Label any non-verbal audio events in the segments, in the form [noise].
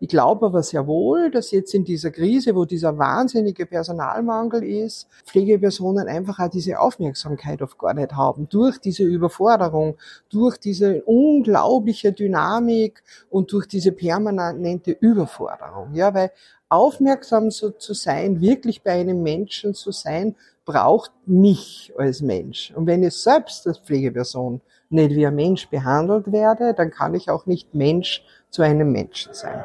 Ich glaube aber sehr wohl, dass jetzt in dieser Krise, wo dieser wahnsinnige Personalmangel ist, Pflegepersonen einfach auch diese Aufmerksamkeit auf gar nicht haben. Durch diese Überforderung, durch diese unglaubliche Dynamik und durch diese permanente Überforderung. Ja, weil aufmerksam so zu sein, wirklich bei einem Menschen zu sein, braucht mich als Mensch. Und wenn ich selbst als Pflegeperson nicht wie ein Mensch behandelt werde, dann kann ich auch nicht Mensch zu einem Menschen sein.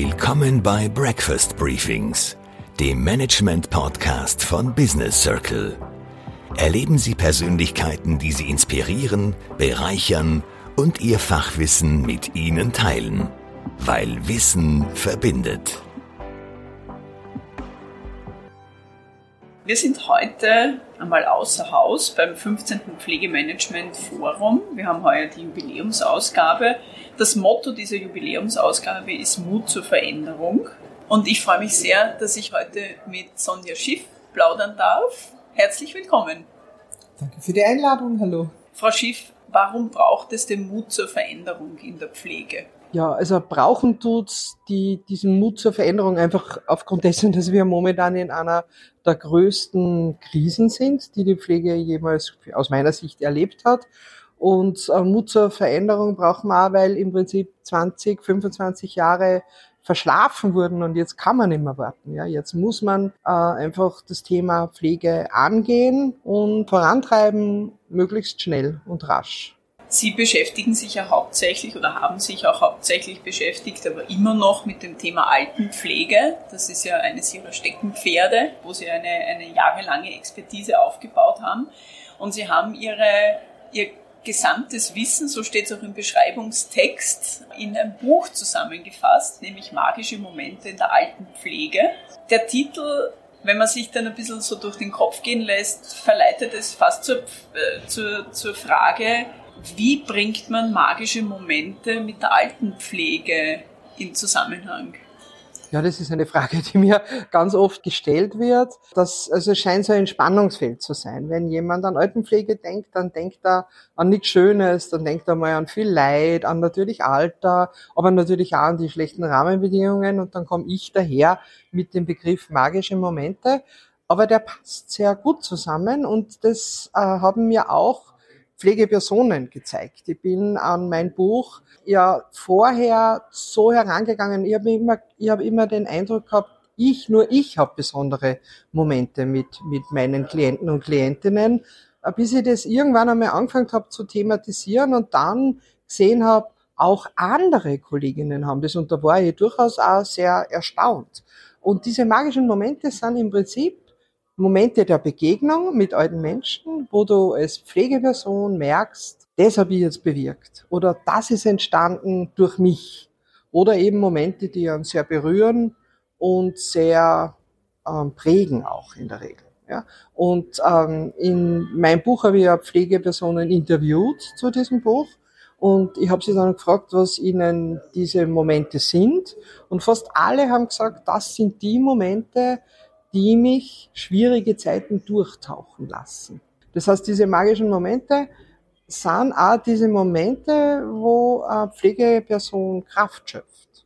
Willkommen bei Breakfast Briefings, dem Management-Podcast von Business Circle. Erleben Sie Persönlichkeiten, die Sie inspirieren, bereichern und Ihr Fachwissen mit Ihnen teilen, weil Wissen verbindet. Wir sind heute einmal außer Haus beim 15. Pflegemanagement Forum. Wir haben heuer die Jubiläumsausgabe. Das Motto dieser Jubiläumsausgabe ist Mut zur Veränderung. Und ich freue mich sehr, dass ich heute mit Sonja Schiff plaudern darf. Herzlich willkommen. Danke für die Einladung. Hallo. Frau Schiff, warum braucht es den Mut zur Veränderung in der Pflege? Ja, also brauchen tut's die, diesen Mut zur Veränderung einfach aufgrund dessen, dass wir momentan in einer der größten Krisen sind, die die Pflege jemals aus meiner Sicht erlebt hat. Und äh, Mut zur Veränderung brauchen wir auch, weil im Prinzip 20, 25 Jahre verschlafen wurden und jetzt kann man nicht mehr warten. Ja, jetzt muss man äh, einfach das Thema Pflege angehen und vorantreiben, möglichst schnell und rasch. Sie beschäftigen sich ja hauptsächlich oder haben sich auch hauptsächlich beschäftigt, aber immer noch mit dem Thema Altenpflege. Das ist ja eines Ihrer Steckenpferde, wo Sie eine, eine jahrelange Expertise aufgebaut haben. Und Sie haben Ihre, Ihr gesamtes Wissen, so steht es auch im Beschreibungstext, in ein Buch zusammengefasst, nämlich Magische Momente in der Altenpflege. Der Titel wenn man sich dann ein bisschen so durch den Kopf gehen lässt, verleitet es fast zur, äh, zur, zur Frage, wie bringt man magische Momente mit der Altenpflege in Zusammenhang? Ja, das ist eine Frage, die mir ganz oft gestellt wird. Das also scheint so ein Spannungsfeld zu sein. Wenn jemand an Altenpflege denkt, dann denkt er an nichts Schönes, dann denkt er mal an viel Leid, an natürlich Alter, aber natürlich auch an die schlechten Rahmenbedingungen. Und dann komme ich daher mit dem Begriff magische Momente. Aber der passt sehr gut zusammen und das äh, haben mir auch Pflegepersonen gezeigt. Ich bin an mein Buch ja vorher so herangegangen. Ich habe immer, ich habe immer den Eindruck gehabt, ich, nur ich habe besondere Momente mit, mit meinen Klienten und Klientinnen, bis ich das irgendwann einmal angefangen habe zu thematisieren und dann gesehen habe, auch andere Kolleginnen haben das und da war ich durchaus auch sehr erstaunt. Und diese magischen Momente sind im Prinzip Momente der Begegnung mit alten Menschen, wo du als Pflegeperson merkst, das habe ich jetzt bewirkt oder das ist entstanden durch mich. Oder eben Momente, die einen sehr berühren und sehr ähm, prägen auch in der Regel. Ja? Und ähm, in meinem Buch habe ich ja Pflegepersonen interviewt zu diesem Buch. Und ich habe sie dann gefragt, was ihnen diese Momente sind. Und fast alle haben gesagt, das sind die Momente, die mich schwierige Zeiten durchtauchen lassen. Das heißt, diese magischen Momente sind auch diese Momente, wo eine Pflegeperson Kraft schöpft.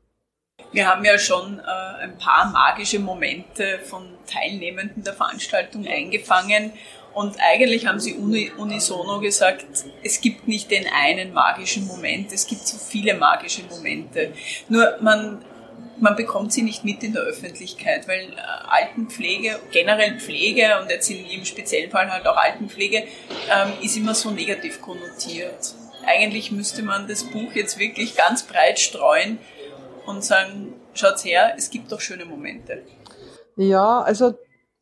Wir haben ja schon äh, ein paar magische Momente von Teilnehmenden der Veranstaltung eingefangen und eigentlich haben sie unisono gesagt, es gibt nicht den einen magischen Moment, es gibt so viele magische Momente. Nur man man bekommt sie nicht mit in der Öffentlichkeit, weil äh, Altenpflege, generell Pflege und jetzt in jedem speziellen Fall halt auch Altenpflege, ähm, ist immer so negativ konnotiert. Eigentlich müsste man das Buch jetzt wirklich ganz breit streuen und sagen, schaut her, es gibt doch schöne Momente. Ja, also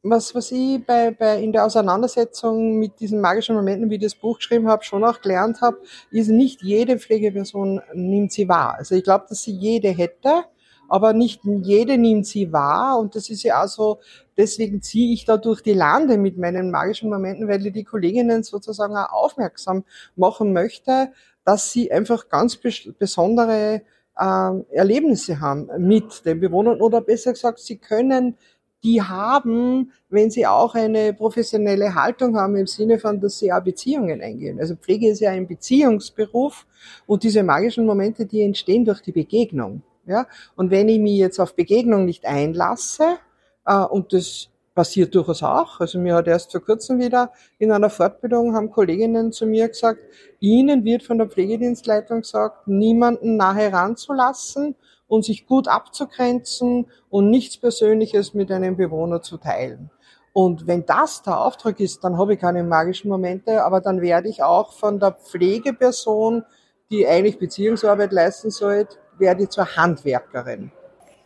was, was ich bei, bei, in der Auseinandersetzung mit diesen magischen Momenten, wie ich das Buch geschrieben habe, schon auch gelernt habe, ist nicht jede Pflegeperson nimmt sie wahr. Also ich glaube, dass sie jede hätte, aber nicht jede nimmt sie wahr und das ist ja auch so, deswegen ziehe ich da durch die Lande mit meinen magischen Momenten, weil ich die Kolleginnen sozusagen auch aufmerksam machen möchte, dass sie einfach ganz besondere äh, Erlebnisse haben mit den Bewohnern oder besser gesagt, sie können die haben, wenn sie auch eine professionelle Haltung haben im Sinne von, dass sie auch Beziehungen eingehen. Also Pflege ist ja ein Beziehungsberuf und diese magischen Momente, die entstehen durch die Begegnung. Ja? Und wenn ich mich jetzt auf Begegnung nicht einlasse, äh, und das passiert durchaus auch. Also mir hat erst vor kurzem wieder in einer Fortbildung haben Kolleginnen zu mir gesagt, ihnen wird von der Pflegedienstleitung gesagt, niemanden nahe ranzulassen und sich gut abzugrenzen und nichts Persönliches mit einem Bewohner zu teilen. Und wenn das der Auftrag ist, dann habe ich keine magischen Momente, aber dann werde ich auch von der Pflegeperson, die eigentlich Beziehungsarbeit leisten sollte, werde ich zur Handwerkerin.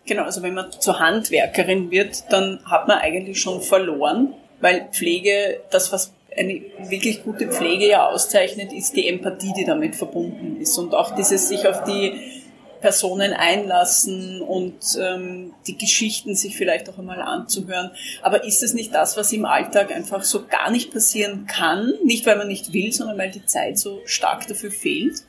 Genau, also wenn man zur Handwerkerin wird, dann hat man eigentlich schon verloren, weil Pflege, das was eine wirklich gute Pflege ja auszeichnet, ist die Empathie, die damit verbunden ist und auch dieses sich auf die Personen einlassen und ähm, die Geschichten sich vielleicht auch einmal anzuhören. Aber ist es nicht das, was im Alltag einfach so gar nicht passieren kann? Nicht, weil man nicht will, sondern weil die Zeit so stark dafür fehlt?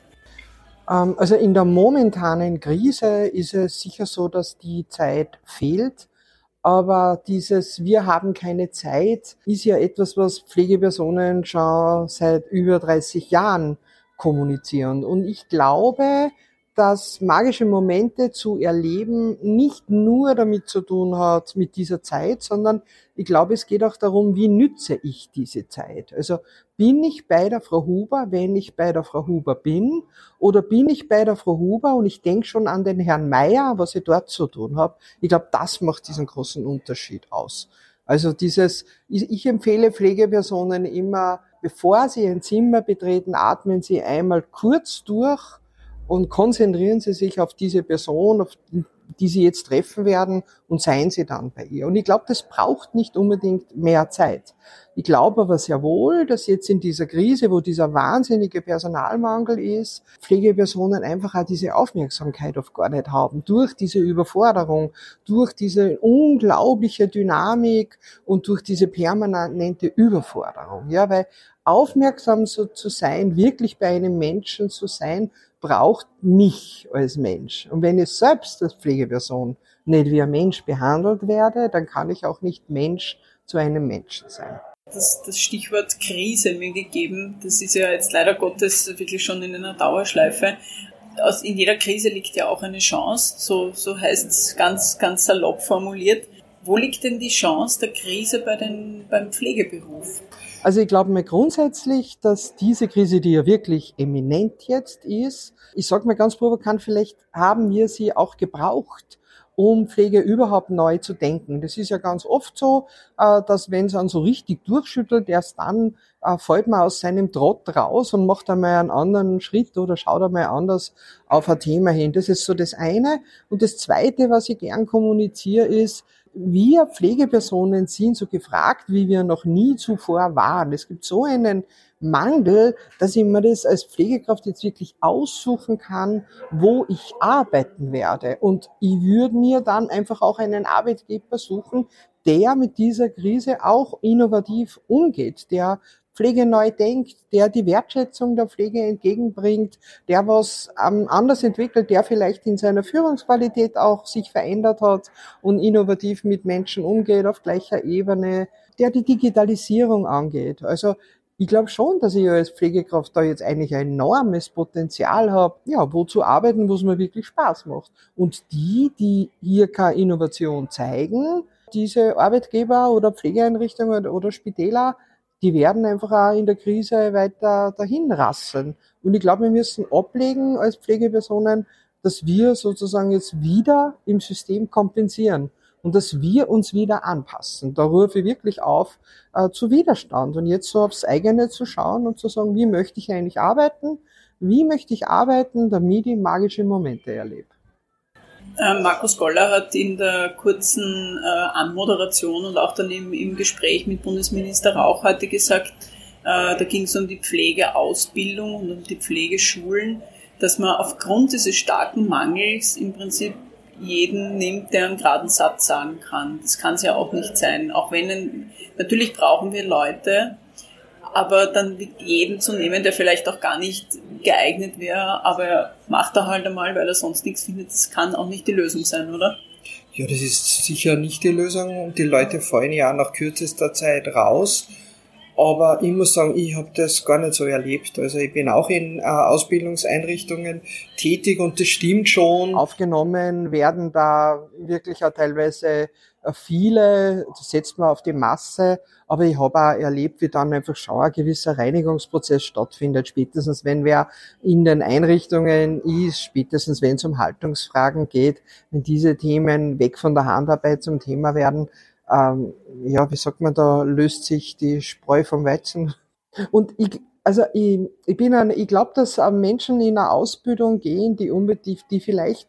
Ähm, also in der momentanen Krise ist es sicher so, dass die Zeit fehlt. Aber dieses Wir haben keine Zeit ist ja etwas, was Pflegepersonen schon seit über 30 Jahren kommunizieren. Und ich glaube, dass magische Momente zu erleben nicht nur damit zu tun hat mit dieser Zeit, sondern ich glaube, es geht auch darum, wie nütze ich diese Zeit. Also bin ich bei der Frau Huber, wenn ich bei der Frau Huber bin, oder bin ich bei der Frau Huber und ich denke schon an den Herrn Meier, was ich dort zu tun habe. Ich glaube, das macht diesen großen Unterschied aus. Also dieses, ich empfehle Pflegepersonen immer, bevor sie ein Zimmer betreten, atmen sie einmal kurz durch und konzentrieren Sie sich auf diese Person, auf die Sie jetzt treffen werden und seien Sie dann bei ihr. Und ich glaube, das braucht nicht unbedingt mehr Zeit. Ich glaube aber sehr wohl, dass jetzt in dieser Krise, wo dieser wahnsinnige Personalmangel ist, Pflegepersonen einfach auch diese Aufmerksamkeit auf gar nicht haben. Durch diese Überforderung, durch diese unglaubliche Dynamik und durch diese permanente Überforderung. Ja, weil aufmerksam so zu sein, wirklich bei einem Menschen zu sein, braucht mich als Mensch. Und wenn ich selbst als Pflegeperson nicht wie ein Mensch behandelt werde, dann kann ich auch nicht Mensch zu einem Menschen sein. Das, das Stichwort Krise mir gegeben, das ist ja jetzt leider Gottes wirklich schon in einer Dauerschleife. Aus, in jeder Krise liegt ja auch eine Chance, so, so heißt es ganz, ganz salopp formuliert. Wo liegt denn die Chance der Krise bei den, beim Pflegeberuf? Also ich glaube mir grundsätzlich, dass diese Krise, die ja wirklich eminent jetzt ist, ich sage mir ganz provokant, vielleicht haben wir sie auch gebraucht, um Pflege überhaupt neu zu denken. Das ist ja ganz oft so, äh, dass wenn es dann so richtig durchschüttelt, erst dann äh, fällt man aus seinem Trott raus und macht einmal einen anderen Schritt oder schaut einmal anders auf ein Thema hin. Das ist so das eine. Und das zweite, was ich gern kommuniziere, ist, wir Pflegepersonen sind so gefragt, wie wir noch nie zuvor waren. Es gibt so einen Mangel, dass ich mir das als Pflegekraft jetzt wirklich aussuchen kann, wo ich arbeiten werde. Und ich würde mir dann einfach auch einen Arbeitgeber suchen, der mit dieser Krise auch innovativ umgeht, der Pflege neu denkt, der die Wertschätzung der Pflege entgegenbringt, der was ähm, anders entwickelt, der vielleicht in seiner Führungsqualität auch sich verändert hat und innovativ mit Menschen umgeht auf gleicher Ebene, der die Digitalisierung angeht. Also ich glaube schon, dass ich als Pflegekraft da jetzt eigentlich ein enormes Potenzial habe, ja, wo zu arbeiten, wo es mir wirklich Spaß macht. Und die, die hier keine Innovation zeigen, diese Arbeitgeber oder Pflegeeinrichtungen oder Spitäler, die werden einfach auch in der Krise weiter dahin rasseln. Und ich glaube, wir müssen ablegen als Pflegepersonen, dass wir sozusagen jetzt wieder im System kompensieren und dass wir uns wieder anpassen. Da rufe ich wirklich auf äh, zu Widerstand und jetzt so aufs eigene zu schauen und zu sagen, wie möchte ich eigentlich arbeiten? Wie möchte ich arbeiten, damit ich magische Momente erlebe? Äh, Markus Goller hat in der kurzen äh, Anmoderation und auch dann im, im Gespräch mit Bundesminister Rauch heute gesagt, äh, da ging es um die Pflegeausbildung und um die Pflegeschulen, dass man aufgrund dieses starken Mangels im Prinzip jeden nimmt, der einen geraden Satz sagen kann. Das kann es ja auch nicht sein. Auch wenn, natürlich brauchen wir Leute, aber dann jeden zu nehmen, der vielleicht auch gar nicht geeignet wäre, aber macht er halt einmal, weil er sonst nichts findet, das kann auch nicht die Lösung sein, oder? Ja, das ist sicher nicht die Lösung. Die Leute fallen ja nach kürzester Zeit raus. Aber ich muss sagen, ich habe das gar nicht so erlebt. Also ich bin auch in äh, Ausbildungseinrichtungen tätig und das stimmt schon. Aufgenommen werden da wirklich auch teilweise äh, viele, das setzt man auf die Masse, aber ich habe auch erlebt, wie dann einfach schon ein gewisser Reinigungsprozess stattfindet, spätestens wenn wer in den Einrichtungen ist, spätestens wenn es um Haltungsfragen geht, wenn diese Themen weg von der Handarbeit zum Thema werden, ähm, ja, wie sagt man, da löst sich die Spreu vom Weizen. Und ich, also ich, ich bin ein, ich glaube, dass Menschen in eine Ausbildung gehen, die unbedingt, die vielleicht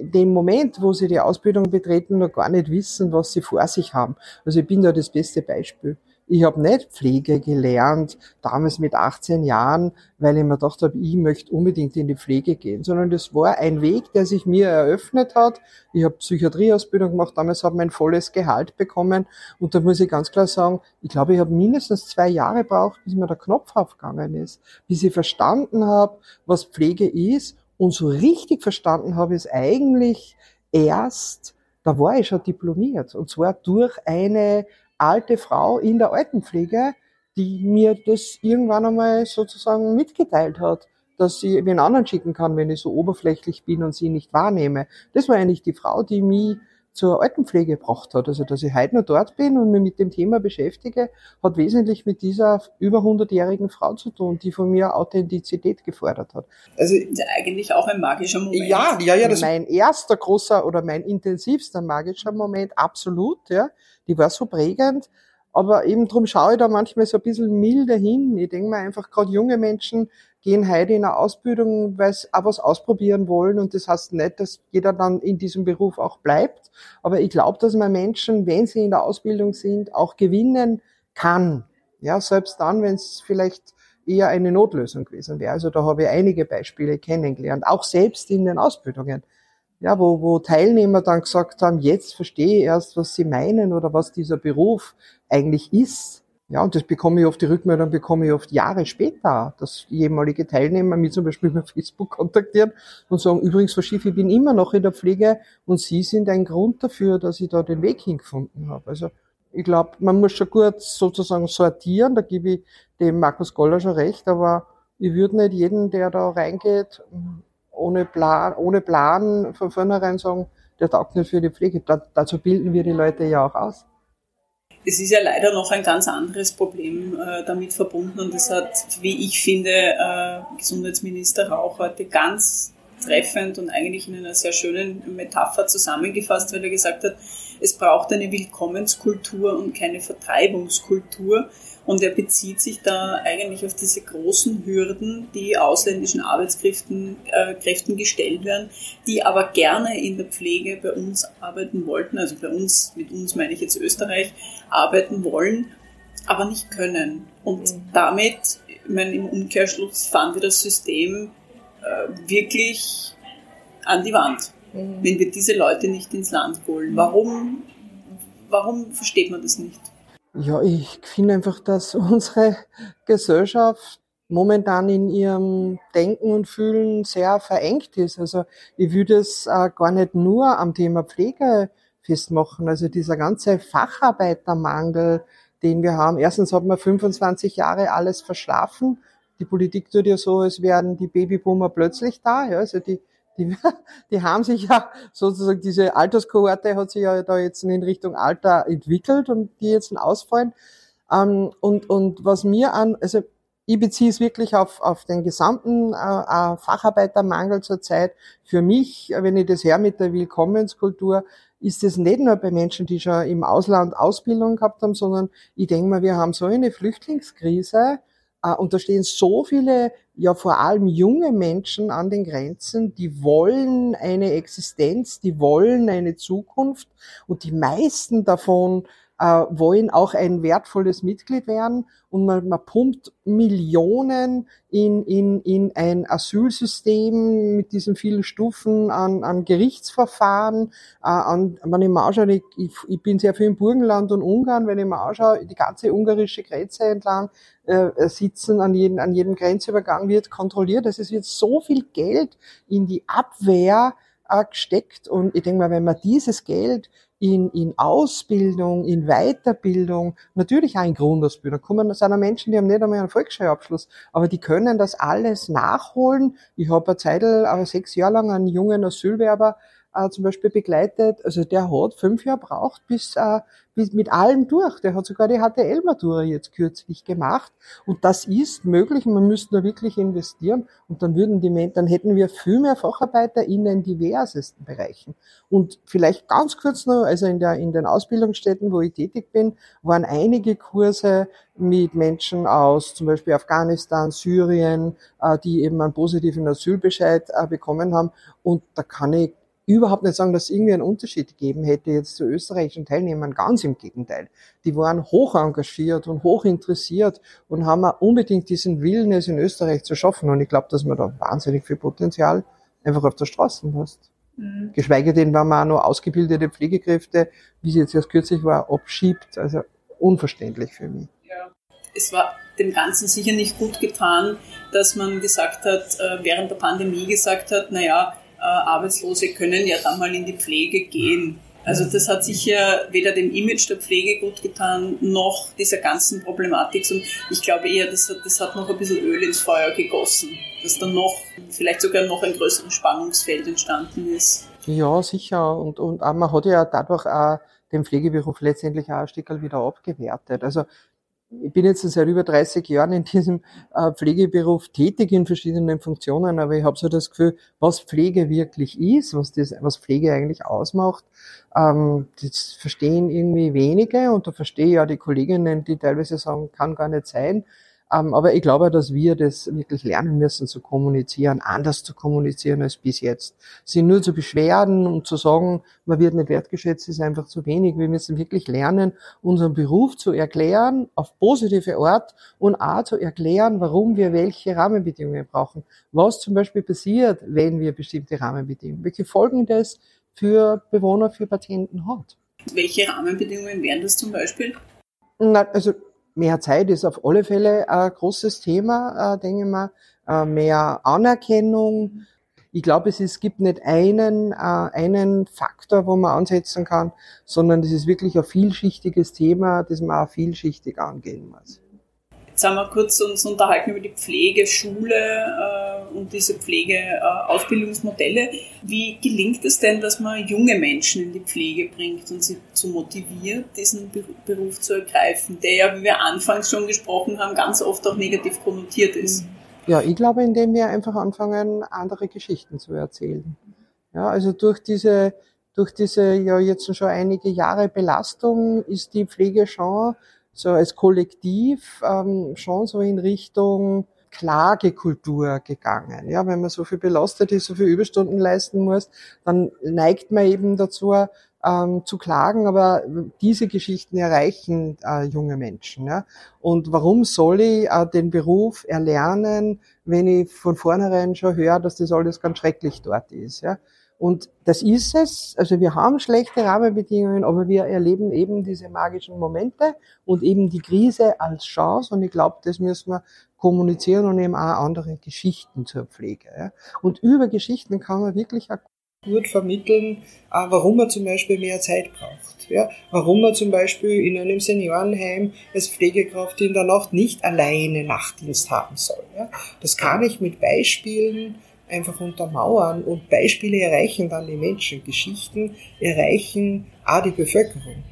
den Moment, wo sie die Ausbildung betreten, noch gar nicht wissen, was sie vor sich haben. Also ich bin da das beste Beispiel. Ich habe nicht Pflege gelernt, damals mit 18 Jahren, weil ich mir gedacht habe, ich möchte unbedingt in die Pflege gehen, sondern das war ein Weg, der sich mir eröffnet hat. Ich habe Psychiatrieausbildung gemacht, damals habe ich mein volles Gehalt bekommen und da muss ich ganz klar sagen, ich glaube, ich habe mindestens zwei Jahre braucht, bis mir der Knopf aufgegangen ist, bis ich verstanden habe, was Pflege ist und so richtig verstanden habe ich es eigentlich erst, da war ich schon diplomiert und zwar durch eine alte Frau in der Altenpflege, die mir das irgendwann einmal sozusagen mitgeteilt hat, dass sie einen anderen schicken kann, wenn ich so oberflächlich bin und sie nicht wahrnehme. Das war eigentlich die Frau, die mich zur Altenpflege gebracht hat. Also, dass ich heute noch dort bin und mich mit dem Thema beschäftige, hat wesentlich mit dieser über 100-jährigen Frau zu tun, die von mir Authentizität gefordert hat. Also, eigentlich auch ein magischer Moment. Ja, ja, ja. Das mein erster großer oder mein intensivster magischer Moment, absolut, ja die war so prägend. Aber eben drum schaue ich da manchmal so ein bisschen milder hin. Ich denke mir einfach, gerade junge Menschen gehen heute in eine Ausbildung, weil sie auch was ausprobieren wollen. Und das heißt nicht, dass jeder dann in diesem Beruf auch bleibt. Aber ich glaube, dass man Menschen, wenn sie in der Ausbildung sind, auch gewinnen kann. Ja, selbst dann, wenn es vielleicht eher eine Notlösung gewesen wäre. Also da habe ich einige Beispiele kennengelernt, auch selbst in den Ausbildungen ja, wo, wo Teilnehmer dann gesagt haben, jetzt verstehe ich erst, was sie meinen oder was dieser Beruf eigentlich ist. Ja, und das bekomme ich oft, die Rückmeldung bekomme ich oft Jahre später, dass ehemalige Teilnehmer mich zum Beispiel [laughs] über Facebook kontaktieren und sagen, übrigens, Frau Schiff, ich bin immer noch in der Pflege und Sie sind ein Grund dafür, dass ich da den Weg hingefunden habe. Also ich glaube, man muss schon gut sozusagen sortieren, da gebe ich dem Markus Goller schon recht, aber ich würde nicht jeden, der da reingeht, ohne Plan, ohne Plan von vornherein sagen, der taugt nicht für die Pflege. Da, dazu bilden wir die Leute ja auch aus. Es ist ja leider noch ein ganz anderes Problem äh, damit verbunden und das hat, wie ich finde, äh, Gesundheitsminister Rauch heute ganz treffend und eigentlich in einer sehr schönen Metapher zusammengefasst, weil er gesagt hat, es braucht eine Willkommenskultur und keine Vertreibungskultur. Und er bezieht sich da eigentlich auf diese großen Hürden, die ausländischen Arbeitskräften äh, Kräften gestellt werden, die aber gerne in der Pflege bei uns arbeiten wollten, also bei uns, mit uns meine ich jetzt Österreich, arbeiten wollen, aber nicht können. Und mhm. damit, ich meine, im Umkehrschluss fahren wir das System äh, wirklich an die Wand, mhm. wenn wir diese Leute nicht ins Land holen. Warum, warum versteht man das nicht? Ja, ich finde einfach, dass [laughs] unsere Gesellschaft momentan in ihrem Denken und Fühlen sehr verengt ist. Also ich würde es äh, gar nicht nur am Thema Pflege festmachen. Also dieser ganze Facharbeitermangel, den wir haben. Erstens hat man 25 Jahre alles verschlafen. Die Politik tut ja so, als wären die Babyboomer plötzlich da. Ja, also die die, [laughs] die haben sich ja sozusagen, diese Alterskohorte hat sich ja da jetzt in Richtung Alter entwickelt und die jetzt ausfallen. Ähm, und, und was mir an, also ich beziehe es wirklich auf, auf den gesamten äh, äh, Facharbeitermangel zurzeit. Für mich, wenn ich das her mit der Willkommenskultur, ist es nicht nur bei Menschen, die schon im Ausland Ausbildung gehabt haben, sondern ich denke mal, wir haben so eine Flüchtlingskrise, äh, und da stehen so viele, ja vor allem junge Menschen an den Grenzen, die wollen eine Existenz, die wollen eine Zukunft und die meisten davon äh, wollen auch ein wertvolles Mitglied werden und man, man pumpt Millionen in, in, in ein Asylsystem mit diesen vielen Stufen an, an Gerichtsverfahren. Äh, an, wenn ich mir anschaue, ich, ich, bin sehr viel im Burgenland und Ungarn, wenn ich mir anschaue, die ganze ungarische Grenze entlang äh, sitzen, an jedem, an jedem Grenzübergang wird kontrolliert. Also es wird so viel Geld in die Abwehr äh, gesteckt. Und ich denke mal, wenn man dieses Geld in, in Ausbildung, in Weiterbildung, natürlich auch in Grundausbildung. Kommen, sind auch Menschen, die haben nicht einmal einen Volksschulabschluss, aber die können das alles nachholen. Ich habe eine Zeit, aber sechs Jahre lang einen jungen Asylwerber äh, zum Beispiel begleitet. Also der hat fünf Jahre braucht bis, äh, bis mit allem durch. Der hat sogar die HTL-Matura jetzt kürzlich gemacht. Und das ist möglich. Man müsste da wirklich investieren. Und dann würden die, dann hätten wir viel mehr Facharbeiter in den diversesten Bereichen. Und vielleicht ganz kurz noch, also in der, in den Ausbildungsstätten, wo ich tätig bin, waren einige Kurse mit Menschen aus zum Beispiel Afghanistan, Syrien, äh, die eben einen positiven Asylbescheid äh, bekommen haben. Und da kann ich überhaupt nicht sagen, dass es irgendwie einen Unterschied gegeben hätte jetzt zu österreichischen Teilnehmern. Ganz im Gegenteil. Die waren hoch engagiert und hoch interessiert und haben auch unbedingt diesen Willen, es in Österreich zu schaffen. Und ich glaube, dass man da wahnsinnig viel Potenzial einfach auf der Straße hast. Mhm. Geschweige denn, wenn man auch noch ausgebildete Pflegekräfte, wie es jetzt erst kürzlich war, abschiebt. Also unverständlich für mich. Ja. Es war dem Ganzen sicher nicht gut getan, dass man gesagt hat, äh, während der Pandemie gesagt hat, naja, äh, Arbeitslose können ja dann mal in die Pflege gehen. Also das hat sicher weder dem Image der Pflege gut getan, noch dieser ganzen Problematik. Und ich glaube eher, das hat, das hat noch ein bisschen Öl ins Feuer gegossen, dass dann noch, vielleicht sogar noch ein größeres Spannungsfeld entstanden ist. Ja, sicher. Und, und man hat ja dadurch auch den Pflegeberuf letztendlich auch ein Stück wieder abgewertet. Also ich bin jetzt seit über 30 Jahren in diesem äh, Pflegeberuf tätig in verschiedenen Funktionen, aber ich habe so das Gefühl, was Pflege wirklich ist, was, das, was Pflege eigentlich ausmacht, ähm, das verstehen irgendwie wenige und da verstehe ich ja die Kolleginnen, die teilweise sagen, kann gar nicht sein. Ähm, aber ich glaube, dass wir das wirklich lernen müssen zu kommunizieren, anders zu kommunizieren als bis jetzt. Sie nur zu beschweren und zu sagen, man wird nicht wertgeschätzt, ist einfach zu wenig. Wir müssen wirklich lernen, unseren Beruf zu erklären, auf positive Art und auch zu erklären, warum wir welche Rahmenbedingungen brauchen. Was zum Beispiel passiert, wenn wir bestimmte Rahmenbedingungen, welche Folgen das für Bewohner, für Patienten hat. Welche Rahmenbedingungen wären das zum Beispiel? Na, also Mehr Zeit ist auf alle Fälle ein großes Thema, äh, denke ich mal. Äh, mehr Anerkennung. Ich glaube, es, gibt nicht einen, äh, einen Faktor, wo man ansetzen kann, sondern es ist wirklich ein vielschichtiges Thema, das man auch vielschichtig angehen muss. Jetzt haben wir kurz uns unterhalten über die Pflegeschule äh, und diese Pflegeausbildungsmodelle. Äh, Wie gelingt es denn, dass man junge Menschen in die Pflege bringt und sie zu motiviert, diesen Beruf zu ergreifen, der ja, wie wir anfangs schon gesprochen haben, ganz oft auch negativ konnotiert ist? Ja, ich glaube, indem wir einfach anfangen, andere Geschichten zu erzählen. Ja, also durch diese durch diese ja jetzt schon einige Jahre Belastung ist die Pflege schon so als Kollektiv ähm, schon so in Richtung Klagekultur gegangen. Ja, wenn man so viel belastet ist, so viel Überstunden leisten muss, dann neigt man eben dazu, ähm, zu klagen, aber diese Geschichten erreichen äh, junge Menschen. Ja? Und warum soll ich äh, den Beruf erlernen, wenn ich von vornherein schon höre, dass das alles ganz schrecklich dort ist? Ja? Und das ist es. Also wir haben schlechte Rahmenbedingungen, aber wir erleben eben diese magischen Momente und eben die Krise als Chance. Und ich glaube, das müssen wir kommunizieren und eben auch andere Geschichten zur Pflege. Und über Geschichten kann man wirklich auch gut vermitteln, äh, warum man zum Beispiel mehr Zeit braucht. Warum man zum Beispiel in einem Seniorenheim als Pflegekraft in der Nacht nicht alleine Nachtdienst haben soll. Das kann ich mit Beispielen einfach untermauern und Beispiele erreichen dann die Menschen. Geschichten erreichen auch die Bevölkerung.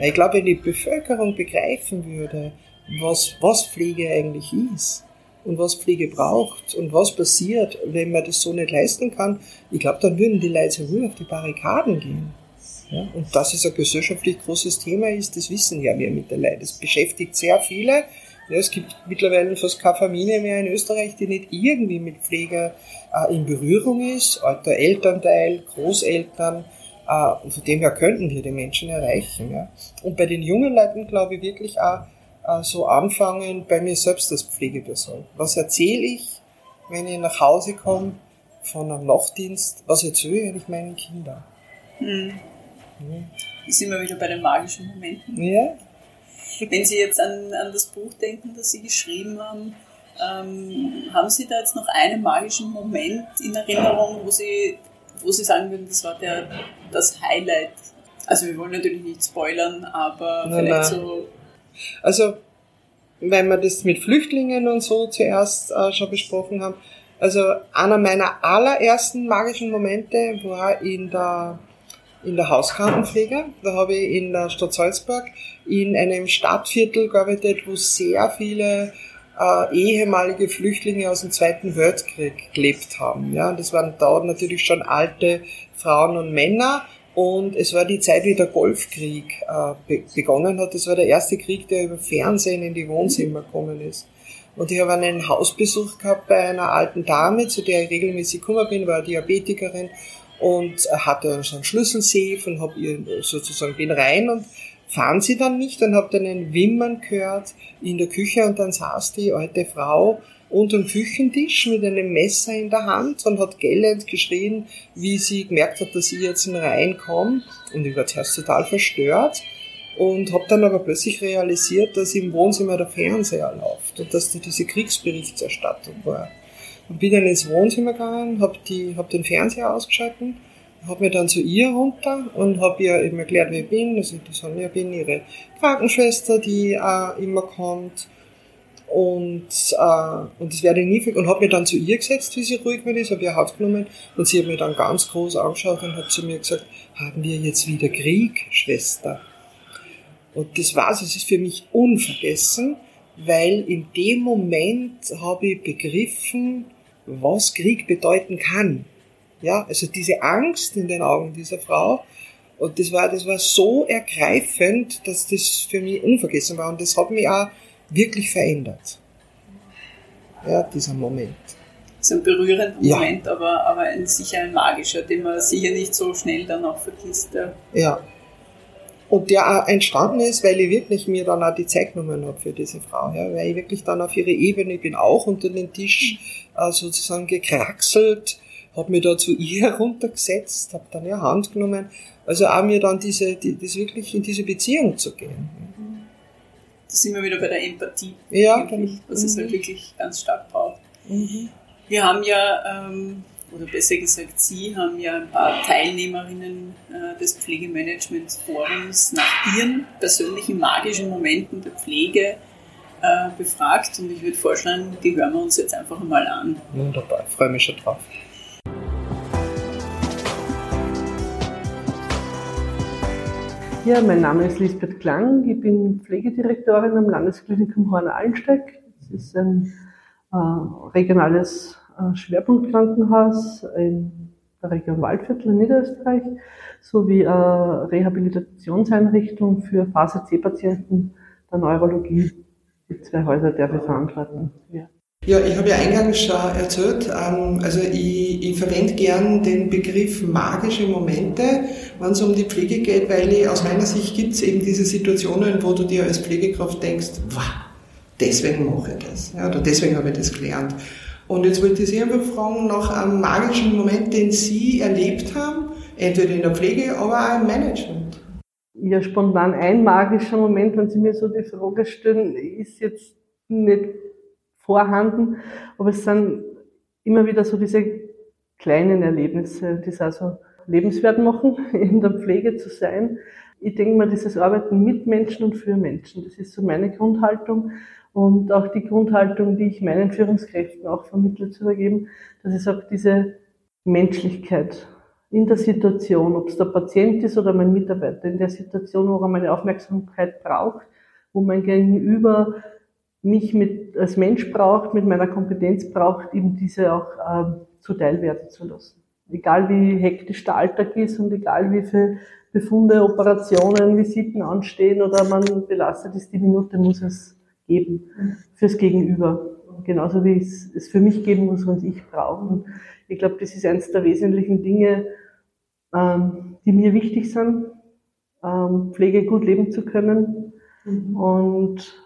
Ich glaube, wenn die Bevölkerung begreifen würde, was, was Pflege eigentlich ist und was Pflege braucht und was passiert, wenn man das so nicht leisten kann, ich glaube, dann würden die Leute ruhig auf die Barrikaden gehen. Ja, und dass es ein gesellschaftlich großes Thema ist, das wissen ja wir mittlerweile. Das beschäftigt sehr viele ja, es gibt mittlerweile fast keine Familie mehr in Österreich, die nicht irgendwie mit Pfleger äh, in Berührung ist. Alter Elternteil, Großeltern. Äh, von dem her könnten wir die Menschen erreichen. Ja. Und bei den jungen Leuten glaube ich wirklich auch äh, so anfangen bei mir selbst als Pflegeperson. Was erzähle ich, wenn ich nach Hause komme von einem Nachtdienst? Was erzähle ich eigentlich meinen Kindern? Mhm. Mhm. Sind wir wieder bei den magischen Momenten. Ja, wenn Sie jetzt an, an das Buch denken, das Sie geschrieben haben, ähm, haben Sie da jetzt noch einen magischen Moment in Erinnerung, wo Sie wo Sie sagen würden, das war der, das Highlight? Also wir wollen natürlich nicht spoilern, aber nein, vielleicht nein. so... Also, wenn wir das mit Flüchtlingen und so zuerst äh, schon besprochen haben, also einer meiner allerersten magischen Momente war in der in der Hauskrankenpflege. Da habe ich in der Stadt Salzburg in einem Stadtviertel gearbeitet, wo sehr viele äh, ehemalige Flüchtlinge aus dem Zweiten Weltkrieg gelebt haben. Ja, das waren dort natürlich schon alte Frauen und Männer. Und es war die Zeit, wie der Golfkrieg äh, be begonnen hat. Das war der erste Krieg, der über Fernsehen in die Wohnzimmer gekommen ist. Und ich habe einen Hausbesuch gehabt bei einer alten Dame, zu der ich regelmäßig gekommen bin, war Diabetikerin und hatte so einen Schlüsselsafe und habe ihr sozusagen bin rein und fahren sie dann nicht und habe dann ein Wimmern gehört in der Küche und dann saß die alte Frau unter dem Küchentisch mit einem Messer in der Hand und hat gellend geschrien, wie sie gemerkt hat, dass ich jetzt reinkomme und ich war zuerst total verstört und habe dann aber plötzlich realisiert, dass im Wohnzimmer der Fernseher läuft und dass da diese Kriegsberichterstattung war. Und bin dann ins Wohnzimmer gegangen, habe hab den Fernseher ausgeschalten, habe mir dann zu ihr runter und habe ihr eben erklärt, wer ich bin. Also die Sonja bin ihre Krankenschwester, die äh, immer kommt. Und, äh, und das werde ich nie und habe mir dann zu ihr gesetzt, wie sie ruhig mit ist, habe ihr Haus genommen und sie hat mir dann ganz groß angeschaut und hat zu mir gesagt, haben wir jetzt wieder Krieg, Schwester? Und das war's, es ist für mich unvergessen, weil in dem Moment habe ich begriffen, was Krieg bedeuten kann. Ja, also diese Angst in den Augen dieser Frau. Und das war, das war so ergreifend, dass das für mich unvergessen war. Und das hat mich auch wirklich verändert. Ja, dieser Moment. Das ist ein berührender ja. Moment, aber, aber ein, sicher ein magischer, den man sicher nicht so schnell dann auch vergisst. Ja. ja. Und der auch entstanden ist, weil ich wirklich mir dann auch die Zeit genommen habe für diese Frau. Ja, weil ich wirklich dann auf ihre Ebene, bin auch unter den Tisch äh, sozusagen gekraxelt, habe mir da zu ihr [laughs] runtergesetzt, habe dann ihre Hand genommen. Also auch mir dann diese, die, das wirklich in diese Beziehung zu gehen. Da sind wir wieder bei der Empathie. Ja, wirklich, was es halt wirklich ganz stark braucht. Mhm. Wir haben ja ähm, oder besser gesagt, Sie haben ja ein paar Teilnehmerinnen äh, des Pflegemanagementforums nach ihren persönlichen magischen Momenten der Pflege äh, befragt und ich würde vorschlagen, die hören wir uns jetzt einfach mal an. Wunderbar, freue mich schon drauf. Ja, mein Name ist Lisbeth Klang, ich bin Pflegedirektorin am Landesklinikum Horn-Allensteig. Das ist ein äh, regionales äh, Schwerpunktkrankenhaus in der Region Waldviertel in Niederösterreich sowie eine Rehabilitationseinrichtung für Phase C-Patienten der Neurologie. Die zwei Häuser, der wir verantworten. Ja. Ja, ich habe ja eingangs schon erzählt, ähm, also ich, ich verwende gern den Begriff magische Momente, wenn es um die Pflege geht, weil ich, aus meiner Sicht gibt es eben diese Situationen, wo du dir als Pflegekraft denkst, wow, deswegen mache ich das, ja, oder deswegen habe ich das gelernt. Und jetzt wollte ich Sie einfach fragen nach einem magischen Moment, den Sie erlebt haben, entweder in der Pflege, aber auch im Management. Ja, spontan ein magischer Moment, wenn Sie mir so die Frage stellen, ist jetzt nicht vorhanden, aber es sind immer wieder so diese kleinen Erlebnisse, die es also lebenswert machen, [laughs] in der Pflege zu sein. Ich denke mal, dieses Arbeiten mit Menschen und für Menschen, das ist so meine Grundhaltung und auch die Grundhaltung, die ich meinen Führungskräften auch vermittle zu übergeben, dass ich sage, diese Menschlichkeit in der Situation, ob es der Patient ist oder mein Mitarbeiter, in der Situation, wo er meine Aufmerksamkeit braucht, wo mein Gegenüber mich mit, als Mensch braucht, mit meiner Kompetenz braucht, eben diese auch äh, zuteil werden zu lassen. Egal wie hektisch der Alltag ist und egal wie viele Befunde, Operationen, Visiten anstehen oder man belastet ist, die Minute muss es geben fürs Gegenüber. Genauso wie es es für mich geben muss, was ich brauche. Und ich glaube, das ist eines der wesentlichen Dinge, ähm, die mir wichtig sind, ähm, Pflege gut leben zu können. Mhm. Und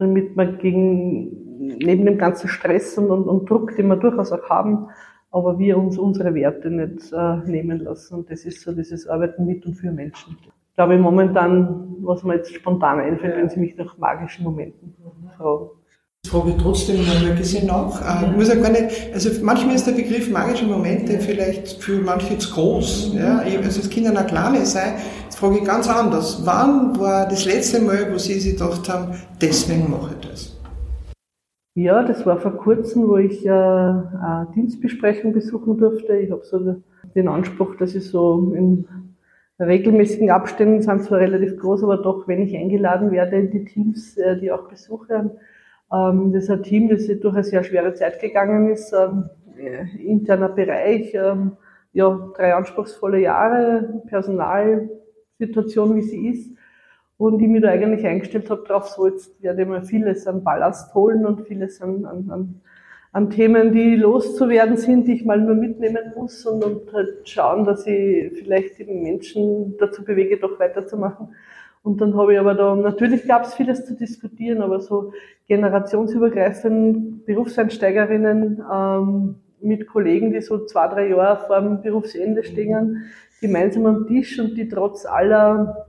damit man gegen, neben dem ganzen Stress und, und, und, Druck, den wir durchaus auch haben, aber wir uns unsere Werte nicht äh, nehmen lassen. Und das ist so dieses Arbeiten mit und für Menschen glaube ich, momentan, was mir jetzt spontan einfällt, wenn Sie mich nach magischen Momenten fragen. Ich frage trotzdem noch ein bisschen nach. Äh, muss ja gar nicht, also manchmal ist der Begriff magische Momente vielleicht für manche zu groß. Ja? Also es können auch kleine sein. Jetzt frage ich ganz anders. Wann war das letzte Mal, wo Sie sich gedacht haben, deswegen mache ich das? Ja, das war vor kurzem, wo ich äh, eine Dienstbesprechung besuchen durfte. Ich habe so den Anspruch, dass ich so in regelmäßigen Abständen sind zwar relativ groß, aber doch, wenn ich eingeladen werde in die Teams, äh, die auch besuche, ähm, das ist ein Team, das durch eine sehr schwere Zeit gegangen ist, ähm, interner Bereich, ähm, ja, drei anspruchsvolle Jahre, Personalsituation, wie sie ist. Und ich mich da eigentlich eingestellt habe drauf, so jetzt werde ich mal vieles an Ballast holen und vieles an, an, an, an Themen, die loszuwerden sind, die ich mal nur mitnehmen muss und, und halt schauen, dass ich vielleicht die Menschen dazu bewege, doch weiterzumachen. Und dann habe ich aber da, natürlich gab es vieles zu diskutieren, aber so generationsübergreifend Berufseinsteigerinnen ähm, mit Kollegen, die so zwei, drei Jahre vor dem Berufsende stehen, gemeinsam am Tisch und die trotz aller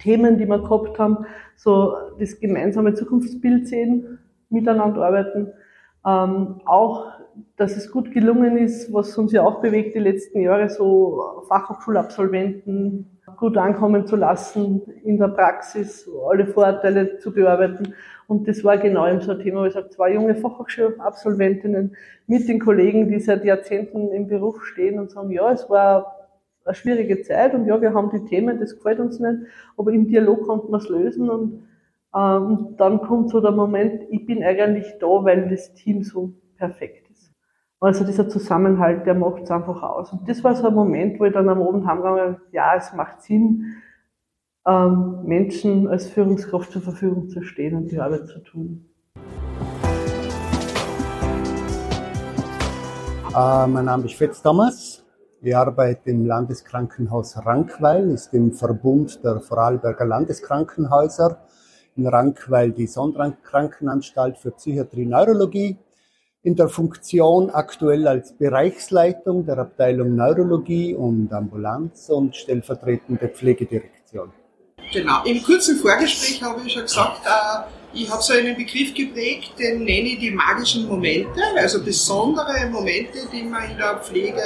Themen, die wir gehabt haben, so das gemeinsame Zukunftsbild sehen, miteinander arbeiten. Ähm, auch, dass es gut gelungen ist, was uns ja auch bewegt die letzten Jahre, so Fachhochschulabsolventen, gut ankommen zu lassen in der Praxis, alle Vorteile zu bearbeiten. Und das war genau eben so ein Thema, wo ich sage, zwei junge Fachhochschulabsolventinnen mit den Kollegen, die seit Jahrzehnten im Beruf stehen und sagen, ja, es war eine schwierige Zeit und ja, wir haben die Themen, das gefällt uns nicht, aber im Dialog konnten wir es lösen und ähm, dann kommt so der Moment, ich bin eigentlich da, weil das Team so perfekt also dieser Zusammenhalt, der macht es einfach aus. Und das war so ein Moment, wo ich dann am Abend heimgegangen bin, ja, es macht Sinn, ähm, Menschen als Führungskraft zur Verfügung zu stehen und die Arbeit zu tun. Äh, mein Name ist Fetz Thomas. Ich arbeite im Landeskrankenhaus Rankweil, ist im Verbund der Vorarlberger Landeskrankenhäuser. In Rankweil die Sonderkrankenanstalt für Psychiatrie und Neurologie in der Funktion aktuell als Bereichsleitung der Abteilung Neurologie und Ambulanz und stellvertretende Pflegedirektion. Genau. Im kurzen Vorgespräch habe ich schon gesagt, äh, ich habe so einen Begriff geprägt, den nenne ich die magischen Momente, also besondere Momente, die man in der Pflege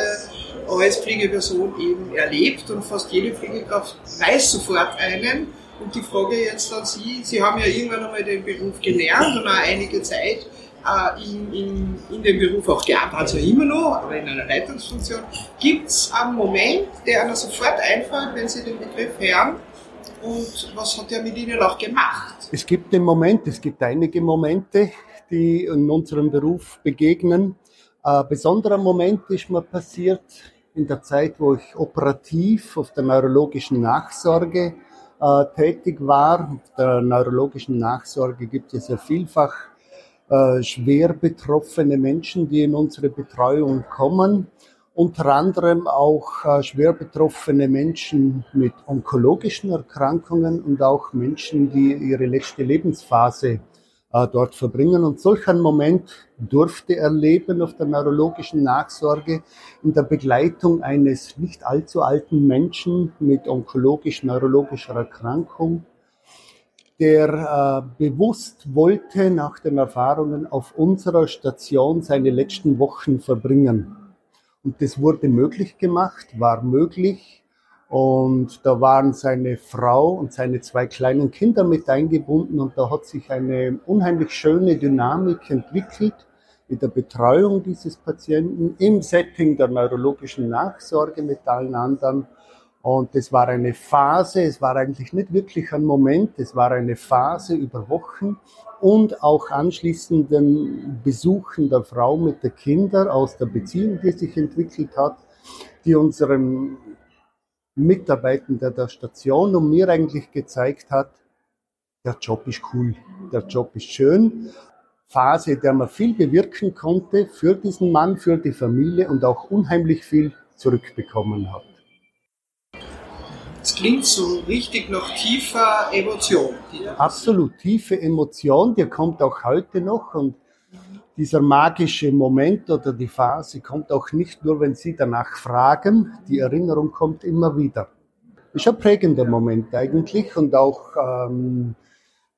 als Pflegeperson eben erlebt und fast jede Pflegekraft weiß sofort einen. Und die Frage jetzt an Sie, Sie haben ja irgendwann einmal den Beruf gelernt und auch einige Zeit äh, in, in, in dem Beruf auch gearbeitet, also immer noch, aber in einer Leitungsfunktion. Gibt es einen Moment, der einer sofort einfällt, wenn Sie den Begriff hören? Und was hat er mit Ihnen auch gemacht? Es gibt den Moment, es gibt einige Momente, die in unserem Beruf begegnen. Ein besonderer Moment ist mir passiert in der Zeit, wo ich operativ auf der neurologischen Nachsorge äh, tätig war. Auf der neurologischen Nachsorge gibt es ja vielfach äh, schwer betroffene Menschen, die in unsere Betreuung kommen. Unter anderem auch äh, schwer betroffene Menschen mit onkologischen Erkrankungen und auch Menschen, die ihre letzte Lebensphase äh, dort verbringen. Und solch einen Moment durfte erleben auf der neurologischen Nachsorge in der Begleitung eines nicht allzu alten Menschen mit onkologisch-neurologischer Erkrankung der äh, bewusst wollte nach den Erfahrungen auf unserer Station seine letzten Wochen verbringen. Und das wurde möglich gemacht, war möglich. Und da waren seine Frau und seine zwei kleinen Kinder mit eingebunden und da hat sich eine unheimlich schöne Dynamik entwickelt mit der Betreuung dieses Patienten im Setting der neurologischen Nachsorge mit allen anderen. Und es war eine Phase, es war eigentlich nicht wirklich ein Moment, es war eine Phase über Wochen und auch anschließenden Besuchen der Frau mit den Kindern aus der Beziehung, die sich entwickelt hat, die unserem Mitarbeitenden der Station und mir eigentlich gezeigt hat, der Job ist cool, der Job ist schön. Phase, der man viel bewirken konnte für diesen Mann, für die Familie und auch unheimlich viel zurückbekommen hat. Es klingt so richtig nach tiefer Emotion. Absolut tiefe Emotion, die kommt auch heute noch und dieser magische Moment oder die Phase kommt auch nicht nur, wenn Sie danach fragen, die Erinnerung kommt immer wieder. Ist ein prägender Moment eigentlich und auch ähm,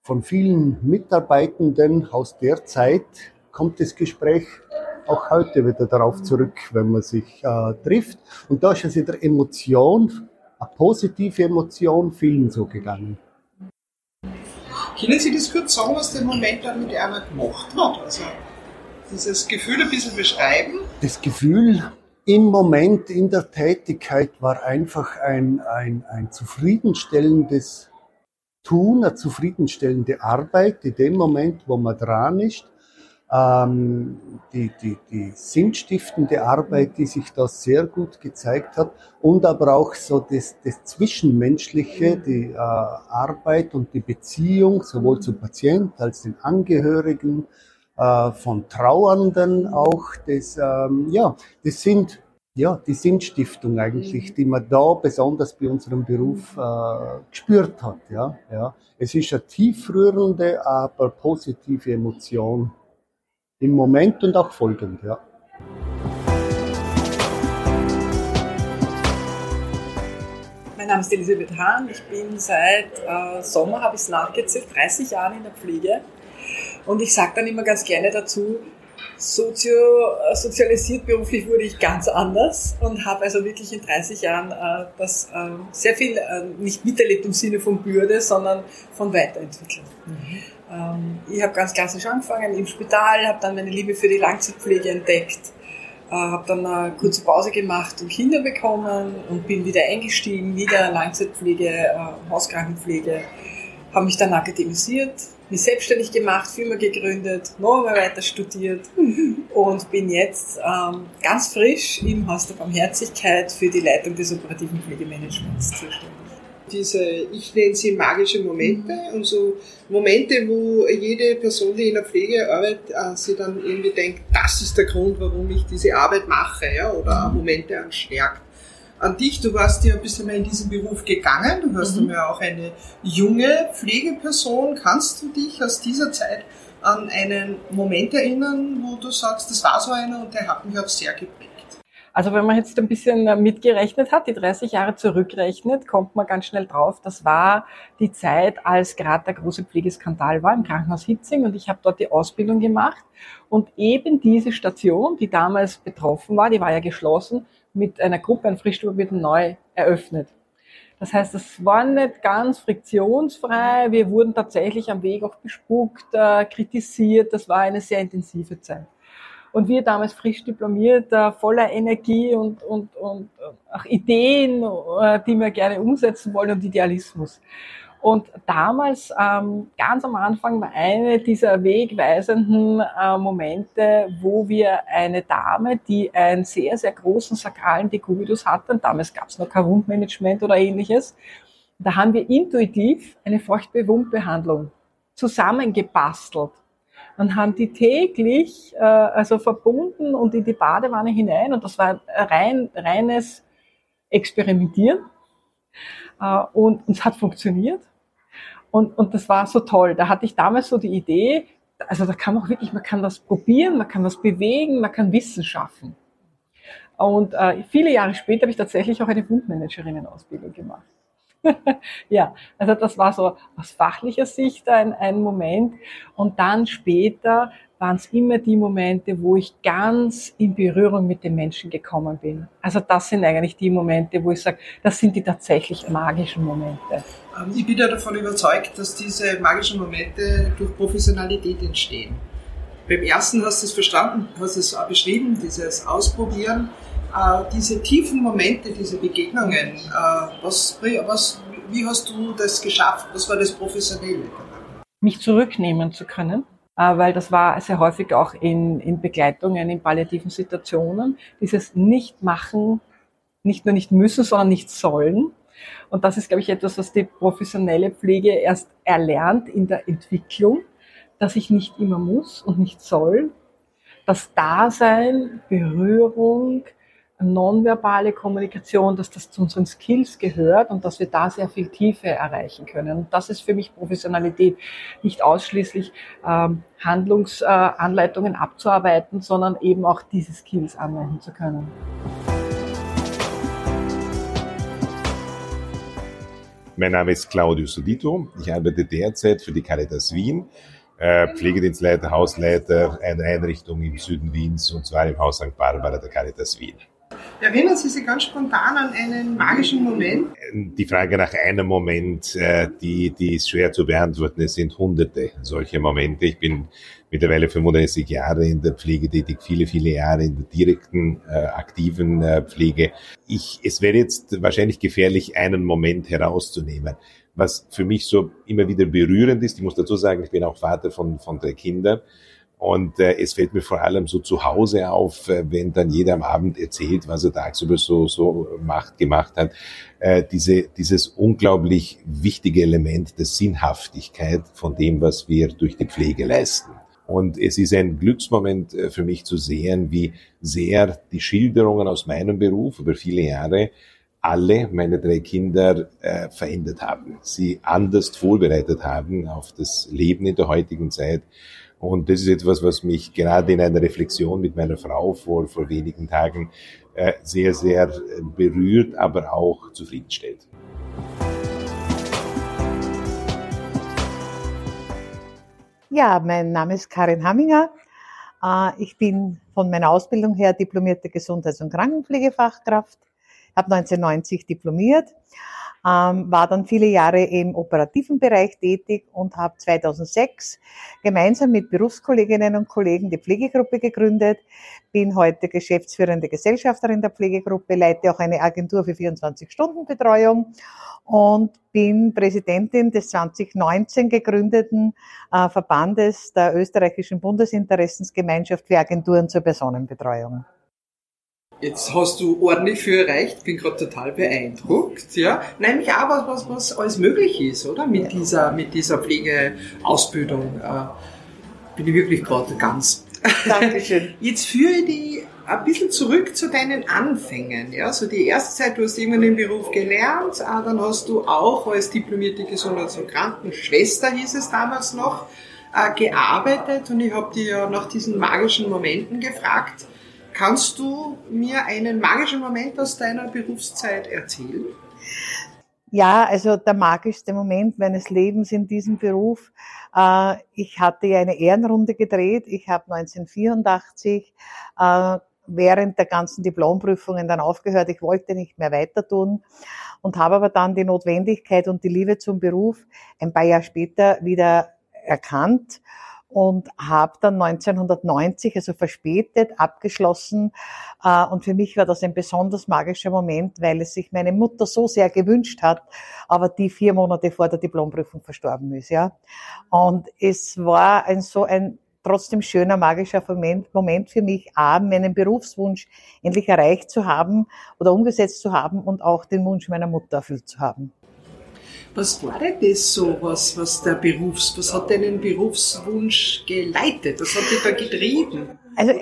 von vielen Mitarbeitenden aus der Zeit kommt das Gespräch auch heute wieder darauf zurück, wenn man sich äh, trifft. Und da ist es in der Emotion, eine positive Emotion, vielen so gegangen. Können Sie das kurz sagen, was der Moment dann mit einer gemacht hat? Also dieses Gefühl ein bisschen beschreiben? Das Gefühl im Moment in der Tätigkeit war einfach ein, ein, ein zufriedenstellendes Tun, eine zufriedenstellende Arbeit in dem Moment, wo man dran ist ähm, die, die, die sinnstiftende Arbeit, die sich da sehr gut gezeigt hat und aber auch so das, das Zwischenmenschliche, die äh, Arbeit und die Beziehung sowohl zum Patient als den Angehörigen, äh, von Trauernden auch, das, ähm, ja, das sind ja, die Sinnstiftung eigentlich, die man da besonders bei unserem Beruf äh, gespürt hat. Ja, ja. Es ist eine tiefrührende, aber positive Emotion im Moment und auch folgend, ja. Mein Name ist Elisabeth Hahn. Ich bin seit äh, Sommer, habe ich es nachgezählt, 30 Jahre in der Pflege. Und ich sage dann immer ganz gerne dazu, sozio, sozialisiert beruflich wurde ich ganz anders und habe also wirklich in 30 Jahren äh, das äh, sehr viel äh, nicht miterlebt im Sinne von Bürde, sondern von Weiterentwicklung. Mhm. Ähm, ich habe ganz klassisch angefangen im Spital, habe dann meine Liebe für die Langzeitpflege entdeckt, äh, habe dann eine kurze Pause gemacht und Kinder bekommen und bin wieder eingestiegen, wieder Langzeitpflege, äh, Hauskrankenpflege, habe mich dann akademisiert, mich selbstständig gemacht, Firma gegründet, noch einmal weiter studiert [laughs] und bin jetzt ähm, ganz frisch im Haus der Barmherzigkeit für die Leitung des operativen Pflegemanagements zuständig diese, ich nenne sie magische Momente und so Momente, wo jede Person, die in der Pflege arbeitet, äh, sich dann irgendwie denkt, das ist der Grund, warum ich diese Arbeit mache, ja, oder Momente anstärkt. An dich, du warst ja ein bisschen mehr in diesen Beruf gegangen, du warst mhm. ja auch eine junge Pflegeperson. Kannst du dich aus dieser Zeit an einen Moment erinnern, wo du sagst, das war so einer und der hat mich auch sehr geprägt? Also wenn man jetzt ein bisschen mitgerechnet hat, die 30 Jahre zurückrechnet, kommt man ganz schnell drauf. Das war die Zeit, als gerade der große Pflegeskandal war im Krankenhaus Hitzing und ich habe dort die Ausbildung gemacht. Und eben diese Station, die damals betroffen war, die war ja geschlossen, mit einer Gruppe an Frischstudierten neu eröffnet. Das heißt, es war nicht ganz friktionsfrei. Wir wurden tatsächlich am Weg auch bespuckt, äh, kritisiert. Das war eine sehr intensive Zeit. Und wir damals frisch diplomiert, äh, voller Energie und, und, und auch Ideen, äh, die wir gerne umsetzen wollen und Idealismus. Und damals, ähm, ganz am Anfang, war eine dieser wegweisenden äh, Momente, wo wir eine Dame, die einen sehr, sehr großen sakralen Dekubitus hatte, und damals gab es noch kein Wundmanagement oder ähnliches, da haben wir intuitiv eine Feuchtbewundbehandlung zusammengebastelt und haben die täglich äh, also verbunden und in die Badewanne hinein und das war rein reines Experimentieren äh, und es hat funktioniert und und das war so toll. Da hatte ich damals so die Idee, also da kann man auch wirklich, man kann was probieren, man kann was bewegen, man kann Wissen schaffen. Und äh, viele Jahre später habe ich tatsächlich auch eine Wundmanagerinnen-Ausbildung gemacht. [laughs] ja, also das war so aus fachlicher Sicht ein, ein Moment. Und dann später waren es immer die Momente, wo ich ganz in Berührung mit den Menschen gekommen bin. Also das sind eigentlich die Momente, wo ich sage, das sind die tatsächlich magischen Momente. Ähm, ich bin ja davon überzeugt, dass diese magischen Momente durch Professionalität entstehen. Beim ersten hast du es verstanden, hast es auch beschrieben, dieses Ausprobieren diese tiefen Momente, diese Begegnungen, äh, was, was, wie hast du das geschafft? Was war das Professionelle? Mich zurücknehmen zu können, äh, weil das war sehr häufig auch in, in Begleitungen, in palliativen Situationen, dieses Nicht-Machen, nicht nur nicht müssen, sondern nicht sollen. Und das ist, glaube ich, etwas, was die professionelle Pflege erst erlernt in der Entwicklung, dass ich nicht immer muss und nicht soll. Das Dasein, Berührung, nonverbale Kommunikation, dass das zu unseren Skills gehört und dass wir da sehr viel Tiefe erreichen können. Und das ist für mich Professionalität, nicht ausschließlich ähm, Handlungsanleitungen äh, abzuarbeiten, sondern eben auch diese Skills anwenden zu können. Mein Name ist Claudio Sodito. Ich arbeite derzeit für die Caritas Wien, äh, Pflegedienstleiter, Hausleiter einer Einrichtung im Süden Wiens und zwar im Haus St. Barbara der Caritas Wien. Erinnern Sie sich ganz spontan an einen magischen Moment? Die Frage nach einem Moment, äh, die, die ist schwer zu beantworten. Es sind hunderte solche Momente. Ich bin mittlerweile 35 Jahre in der Pflege tätig, viele, viele Jahre in der direkten, äh, aktiven äh, Pflege. Ich, es wäre jetzt wahrscheinlich gefährlich, einen Moment herauszunehmen. Was für mich so immer wieder berührend ist, ich muss dazu sagen, ich bin auch Vater von, von drei Kindern. Und äh, es fällt mir vor allem so zu Hause auf, äh, wenn dann jeder am Abend erzählt, was er tagsüber so, so macht, gemacht hat. Äh, diese, dieses unglaublich wichtige Element der Sinnhaftigkeit von dem, was wir durch die Pflege leisten. Und es ist ein Glücksmoment äh, für mich zu sehen, wie sehr die Schilderungen aus meinem Beruf über viele Jahre alle meine drei Kinder äh, verändert haben, sie anders vorbereitet haben auf das Leben in der heutigen Zeit und das ist etwas, was mich gerade in einer Reflexion mit meiner Frau vor, vor wenigen Tagen äh, sehr, sehr berührt, aber auch zufriedenstellt. Ja, mein Name ist Karin Hamminger. Äh, ich bin von meiner Ausbildung her diplomierte Gesundheits- und Krankenpflegefachkraft. Habe 1990 diplomiert ähm, war dann viele Jahre im operativen Bereich tätig und habe 2006 gemeinsam mit Berufskolleginnen und Kollegen die Pflegegruppe gegründet, bin heute geschäftsführende Gesellschafterin der Pflegegruppe, leite auch eine Agentur für 24-Stunden-Betreuung und bin Präsidentin des 2019 gegründeten äh, Verbandes der österreichischen Bundesinteressensgemeinschaft für Agenturen zur Personenbetreuung. Jetzt hast du ordentlich viel erreicht, bin gerade total beeindruckt, ja. Nämlich auch was, was, was alles möglich ist, oder? Mit dieser, mit dieser Pflegeausbildung. Äh, bin ich wirklich gerade ganz. Dankeschön. [laughs] Jetzt führe ich die ein bisschen zurück zu deinen Anfängen, ja. So die erste Zeit, du hast irgendwann den Beruf gelernt, äh, dann hast du auch als diplomierte Gesundheits- und Krankenschwester, hieß es damals noch, äh, gearbeitet und ich habe dir ja nach diesen magischen Momenten gefragt. Kannst du mir einen magischen Moment aus deiner Berufszeit erzählen? Ja, also der magischste Moment meines Lebens in diesem Beruf. Äh, ich hatte ja eine Ehrenrunde gedreht. Ich habe 1984 äh, während der ganzen Diplomprüfungen dann aufgehört. Ich wollte nicht mehr weiter tun und habe aber dann die Notwendigkeit und die Liebe zum Beruf ein paar Jahre später wieder erkannt und habe dann 1990, also verspätet, abgeschlossen. Äh, und für mich war das ein besonders magischer Moment, weil es sich meine Mutter so sehr gewünscht hat, aber die vier Monate vor der Diplomprüfung verstorben ist. Ja, und es war ein so ein trotzdem schöner magischer Moment, für mich, A, meinen Berufswunsch endlich erreicht zu haben oder umgesetzt zu haben und auch den Wunsch meiner Mutter erfüllt zu haben. Was war denn das so, was, was der Berufs, was hat deinen Berufswunsch geleitet? Was hat dich da getrieben? Also,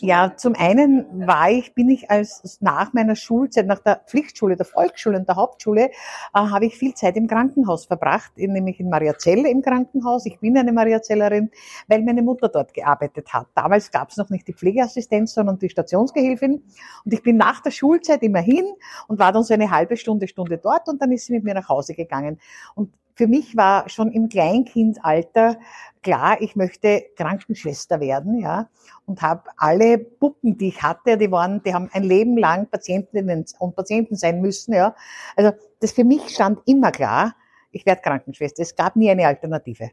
ja, zum einen war ich, bin ich als nach meiner Schulzeit, nach der Pflichtschule, der Volksschule und der Hauptschule, äh, habe ich viel Zeit im Krankenhaus verbracht, nämlich in Mariazell im Krankenhaus. Ich bin eine Mariazellerin, weil meine Mutter dort gearbeitet hat. Damals gab es noch nicht die Pflegeassistenz, sondern die Stationsgehilfin. Und ich bin nach der Schulzeit immer hin und war dann so eine halbe Stunde, Stunde dort und dann ist sie mit mir nach Hause gegangen. Und für mich war schon im Kleinkindalter klar, ich möchte Krankenschwester werden, ja, und habe alle Puppen, die ich hatte, die waren, die haben ein Leben lang Patientinnen und Patienten sein müssen, ja. Also das für mich stand immer klar, ich werde Krankenschwester. Es gab nie eine Alternative.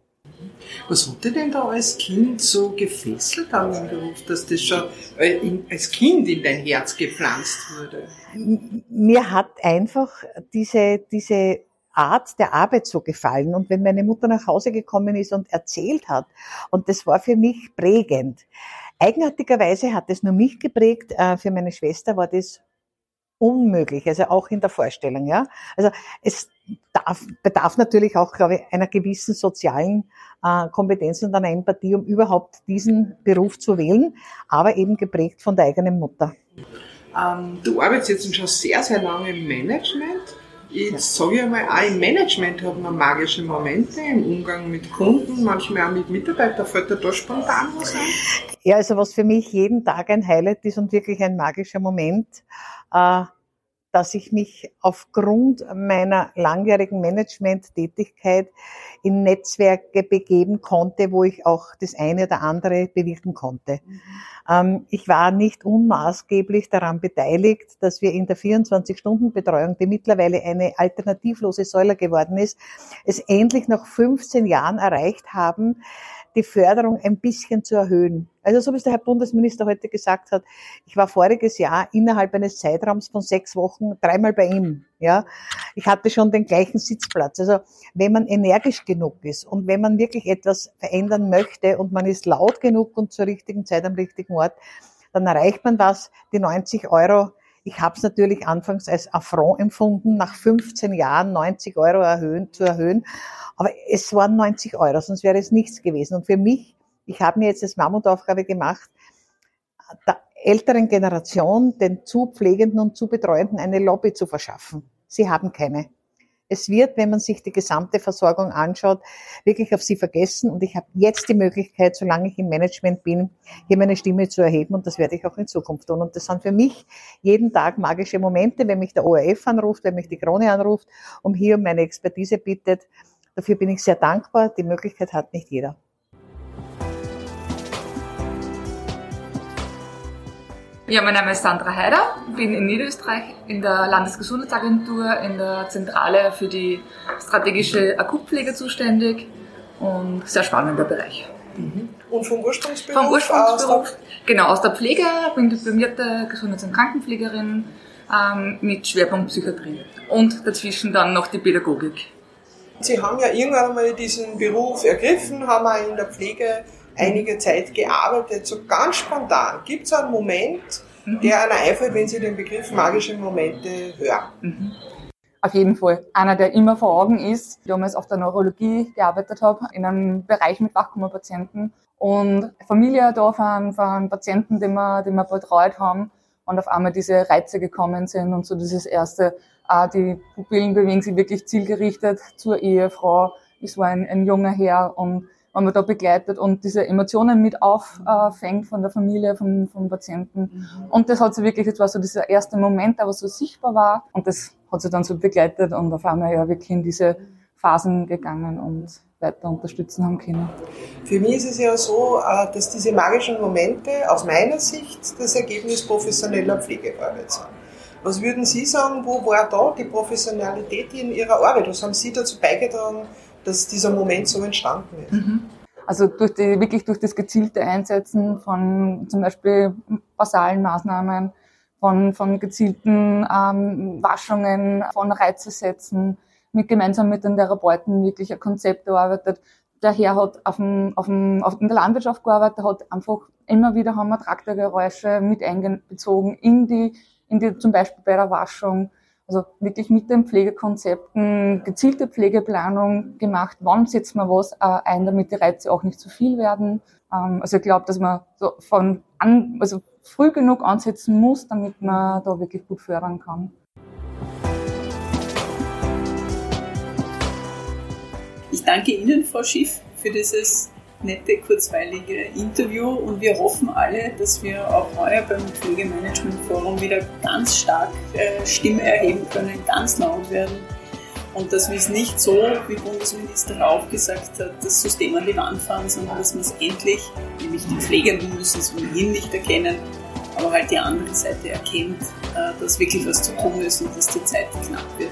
Was hat dir denn da als Kind so gefesselt an dem Beruf, dass das schon äh, als Kind in dein Herz gepflanzt wurde? Mir hat einfach diese, diese Art der Arbeit so gefallen. Und wenn meine Mutter nach Hause gekommen ist und erzählt hat, und das war für mich prägend. Eigenartigerweise hat es nur mich geprägt, äh, für meine Schwester war das unmöglich, also auch in der Vorstellung, ja. Also es darf, bedarf natürlich auch, glaube ich, einer gewissen sozialen äh, Kompetenz und einer Empathie, um überhaupt diesen Beruf zu wählen, aber eben geprägt von der eigenen Mutter. Ähm, du arbeitest jetzt schon sehr, sehr lange im Management. Jetzt sage ich einmal, auch im Management hat man magische Momente, im Umgang mit Kunden, manchmal auch mit Mitarbeitern. Fällt dir da spontan was ein? Ja, also was für mich jeden Tag ein Highlight ist und wirklich ein magischer Moment, äh, dass ich mich aufgrund meiner langjährigen Management-Tätigkeit in Netzwerke begeben konnte, wo ich auch das eine oder andere bewirken konnte. Mhm. ich war nicht unmaßgeblich daran beteiligt, dass wir in der 24-Stunden-Betreuung, die mittlerweile eine alternativlose Säule geworden ist, es endlich nach 15 Jahren erreicht haben, die Förderung ein bisschen zu erhöhen. Also so wie es der Herr Bundesminister heute gesagt hat, ich war voriges Jahr innerhalb eines Zeitraums von sechs Wochen dreimal bei ihm. Ja, ich hatte schon den gleichen Sitzplatz. Also wenn man energisch genug ist und wenn man wirklich etwas verändern möchte und man ist laut genug und zur richtigen Zeit am richtigen Ort, dann erreicht man was. Die 90 Euro ich habe es natürlich anfangs als Affront empfunden, nach 15 Jahren 90 Euro erhöhen, zu erhöhen. Aber es waren 90 Euro, sonst wäre es nichts gewesen. Und für mich, ich habe mir jetzt das Mammutaufgabe gemacht, der älteren Generation, den zu Pflegenden und zu Betreuenden eine Lobby zu verschaffen. Sie haben keine. Es wird, wenn man sich die gesamte Versorgung anschaut, wirklich auf sie vergessen. Und ich habe jetzt die Möglichkeit, solange ich im Management bin, hier meine Stimme zu erheben. Und das werde ich auch in Zukunft tun. Und das sind für mich jeden Tag magische Momente, wenn mich der ORF anruft, wenn mich die Krone anruft, um hier meine Expertise bittet. Dafür bin ich sehr dankbar. Die Möglichkeit hat nicht jeder. Ja, mein Name ist Sandra Heider, bin in Niederösterreich in der Landesgesundheitsagentur in der Zentrale für die strategische Akutpflege zuständig und sehr spannender Bereich. Mhm. Und vom Ursprungsberuf? Vom Ursprungsberuf, genau, aus der Pflege, bin diplomierte Gesundheits- und Krankenpflegerin ähm, mit Schwerpunkt Psychiatrie und dazwischen dann noch die Pädagogik. Sie haben ja irgendwann einmal diesen Beruf ergriffen, haben auch in der Pflege einige Zeit gearbeitet, so ganz spontan. Gibt es einen Moment, der einer einfällt, wenn Sie den Begriff magische Momente hören? Mhm. Auf jeden Fall. Einer, der immer vor Augen ist, damals auf der Neurologie gearbeitet habe, in einem Bereich mit Wachkoma-Patienten und Familie da von, von Patienten, die wir, die wir betreut haben und auf einmal diese Reize gekommen sind und so dieses erste, äh, die Pupillen bewegen sich wirklich zielgerichtet zur Ehefrau. Ich war ein, ein junger Herr und wenn man da begleitet und diese Emotionen mit auffängt von der Familie, vom, vom Patienten. Mhm. Und das hat sie wirklich, das war so dieser erste Moment, der so sichtbar war. Und das hat sie dann so begleitet und auf einmal ja wirklich in diese Phasen gegangen und weiter unterstützen haben können. Für mich ist es ja so, äh, dass diese magischen Momente aus meiner Sicht das Ergebnis professioneller Pflegearbeit sind. Was würden Sie sagen, wo war da die Professionalität in Ihrer Arbeit? Was haben Sie dazu beigetragen, dass dieser Moment so entstanden ist. Mhm. Also durch die, wirklich durch das gezielte Einsetzen von zum Beispiel basalen Maßnahmen, von, von gezielten ähm, Waschungen, von Reizesätzen, mit, gemeinsam mit den Therapeuten wirklich ein Konzept erarbeitet. Der Herr hat auf dem, auf dem, auf, in der Landwirtschaft gearbeitet, hat einfach immer wieder haben wir Traktorgeräusche mit einbezogen in die, in die, zum Beispiel bei der Waschung. Also wirklich mit den Pflegekonzepten gezielte Pflegeplanung gemacht. Wann setzt man was äh, ein, damit die Reize auch nicht zu viel werden? Ähm, also ich glaube, dass man so von an, also früh genug ansetzen muss, damit man da wirklich gut fördern kann. Ich danke Ihnen, Frau Schiff, für dieses nette, kurzweilige Interview und wir hoffen alle, dass wir auch heuer beim Pflegemanagement Forum wieder ganz stark äh, Stimme erheben können, ganz laut werden und dass wir es nicht so, wie Bundesminister auch gesagt hat, das System an die Wand fahren, sondern dass wir es endlich, nämlich die Pflegenden müssen es ohnehin nicht erkennen, aber halt die andere Seite erkennt, äh, dass wirklich was zu tun ist und dass die Zeit knapp wird.